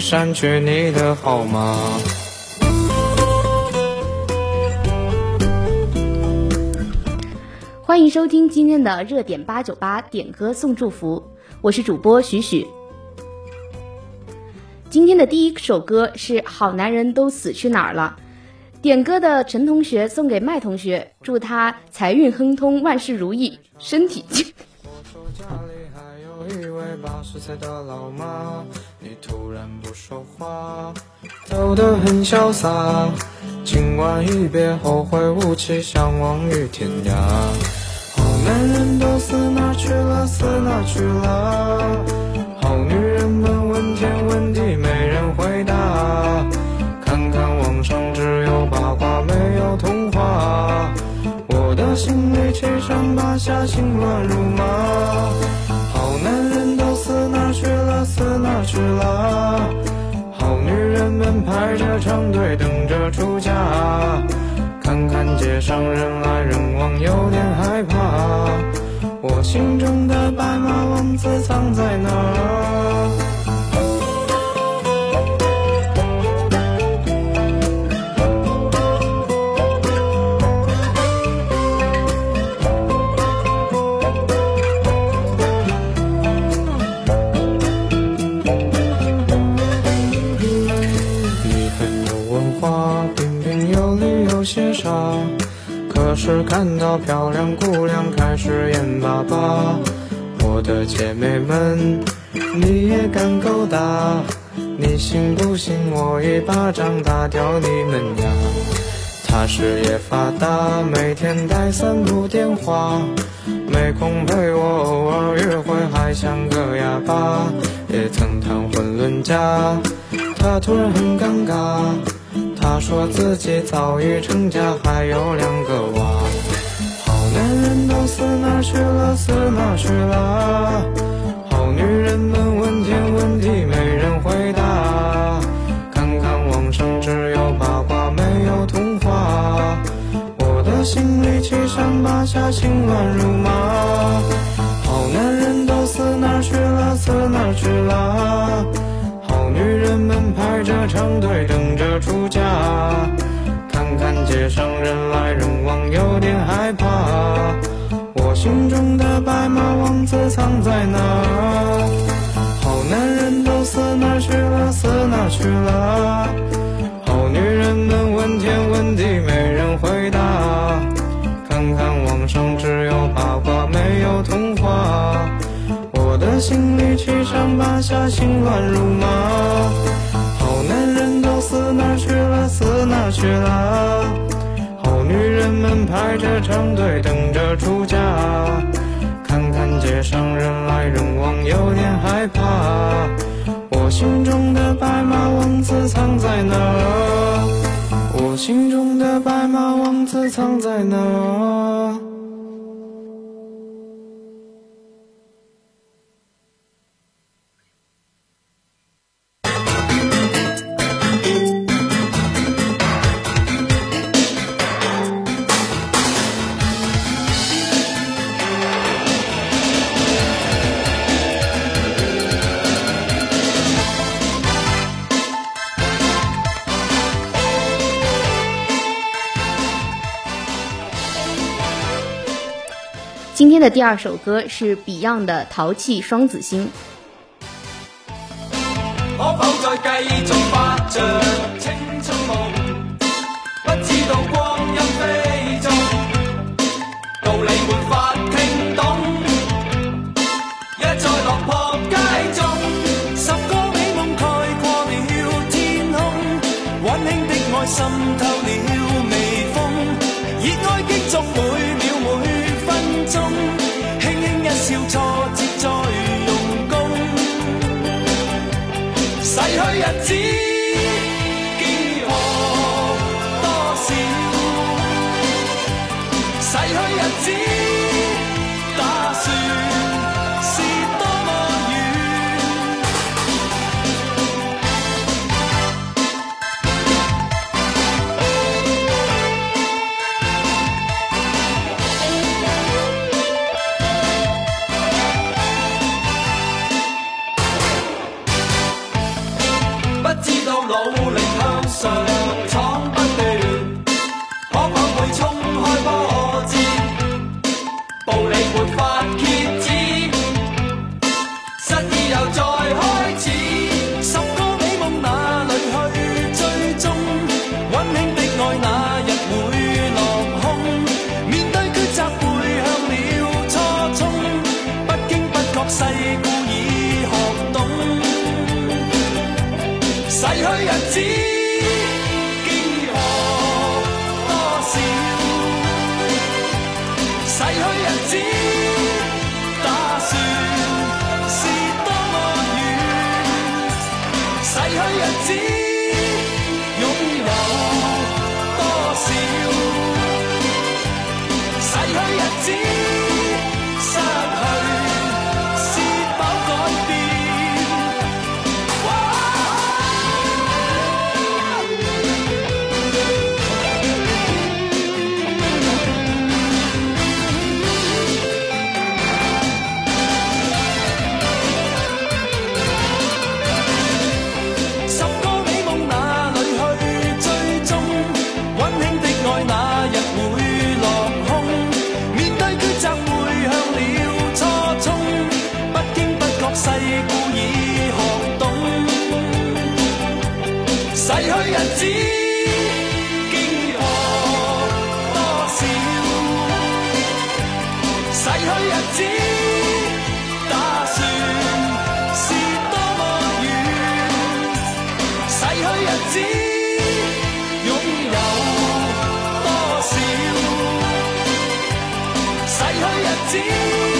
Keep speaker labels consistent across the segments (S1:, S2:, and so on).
S1: 删去你的号码。
S2: 欢迎收听今天的热点八九八点歌送祝福，我是主播许许。今天的第一首歌是《好男人都死去哪儿了》，点歌的陈同学送给麦同学，祝他财运亨通，万事如意，身体健。
S1: 八十岁的老妈，你突然不说话，走得很潇洒。今晚一别后会无期，相忘于天涯。好男人都死哪去了？死哪去了？好女人们问天问地，没人回答。看看网上只有八卦，没有童话。我的心里七上八下，心乱如麻。好男人？哪去了？好女人们排着长队等着出嫁。看看街上人来人往，有点害怕。我心中的白马王子藏在哪儿是看到漂亮姑娘开始眼巴巴，我的姐妹们，你也敢勾搭？你信不信我一巴掌打掉你们呀？他事业发达，每天带三部电话，没空陪我，偶尔约会还像个哑巴。也曾谈婚论嫁，他突然很尴尬。他说自己早已成家，还有两个娃。好男人都死哪去了？死哪去了？好女人们问天问地，没人回答。看看网上只有八卦，没有童话。我的心里七上八下，心乱如麻。好男人都死哪去了？死哪去了？好女人们排着长队等着出嫁，看看街上人来人往，有点害怕。心中的白马王子藏在哪？好男人都死哪去了？死哪去了？好女人们问天问地，没人回答。看看网上只有八卦，没有童话。我的心里七上八下，心乱如麻。好男人都死哪去了？死哪去了？们排着长队等着出嫁。看看街上人来人往，有点害怕。我心中的白马王子藏在哪？我心中的白马王子藏在哪？
S2: 的第二首歌是 Beyond 的《淘气双子星》。
S3: 去 soledad. 逝去日子拥有多少？逝去日子。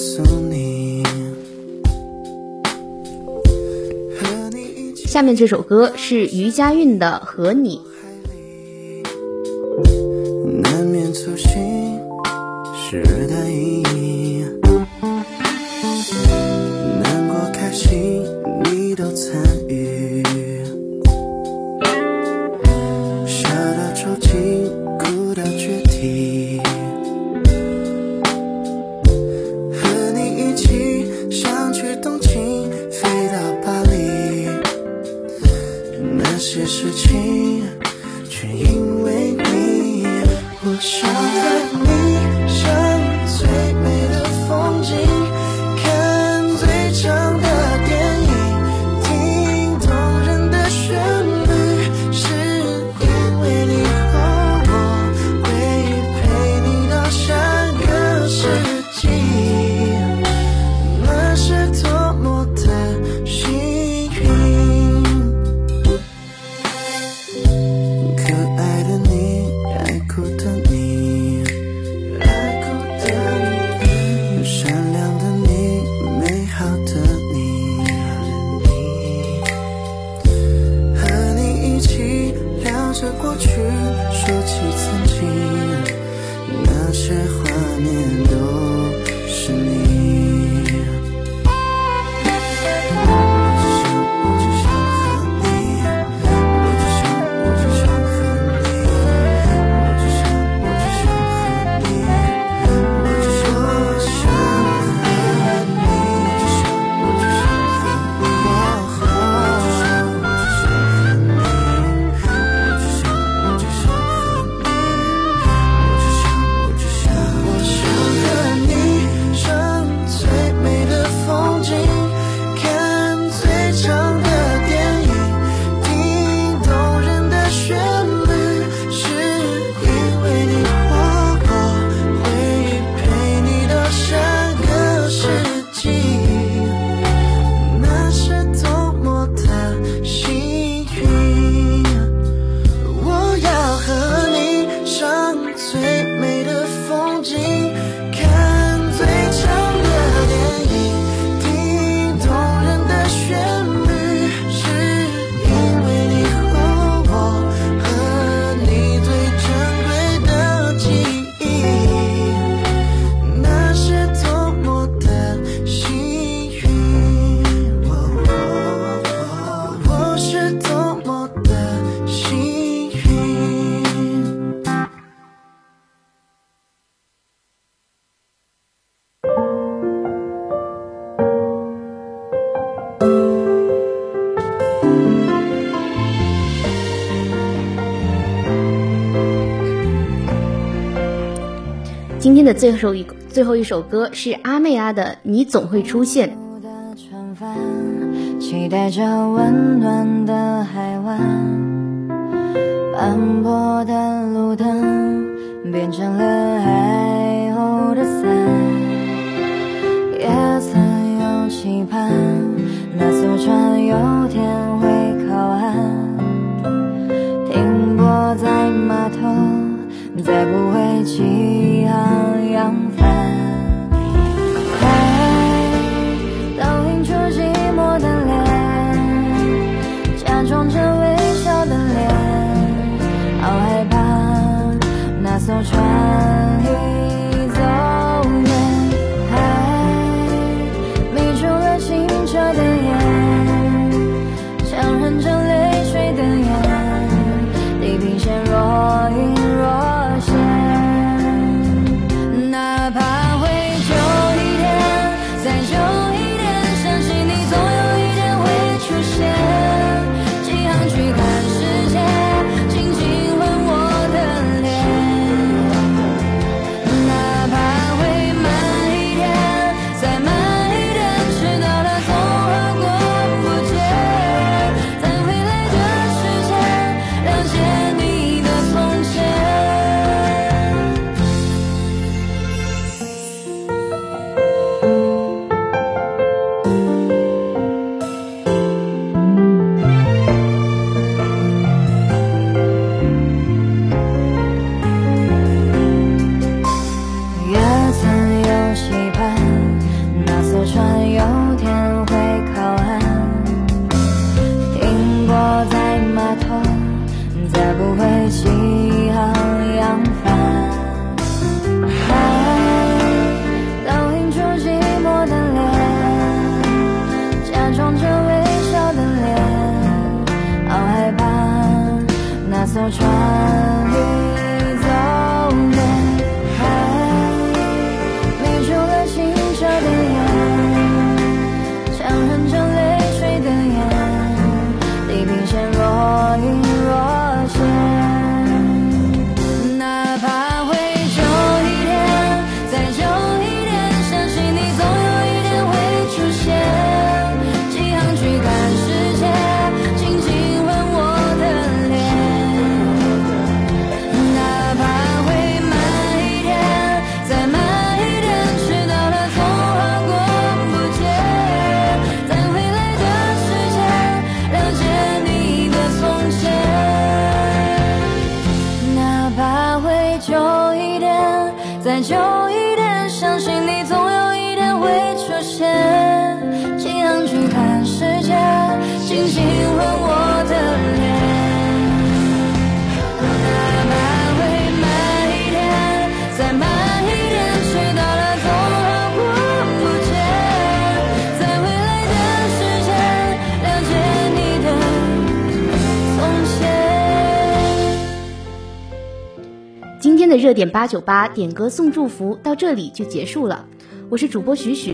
S4: 送你。
S2: 下面这首歌是余佳韵的和你。
S4: 着过去说起曾经那些画面都是你。
S2: 今天的最后一最后一首歌是阿妹阿的《你总会出现》。
S5: 期待着温暖的海湾，斑驳的路灯变成了的伞。也曾有期盼，那艘船有天。的
S2: 热点八九八点歌送祝福到这里就结束了。我是主播徐徐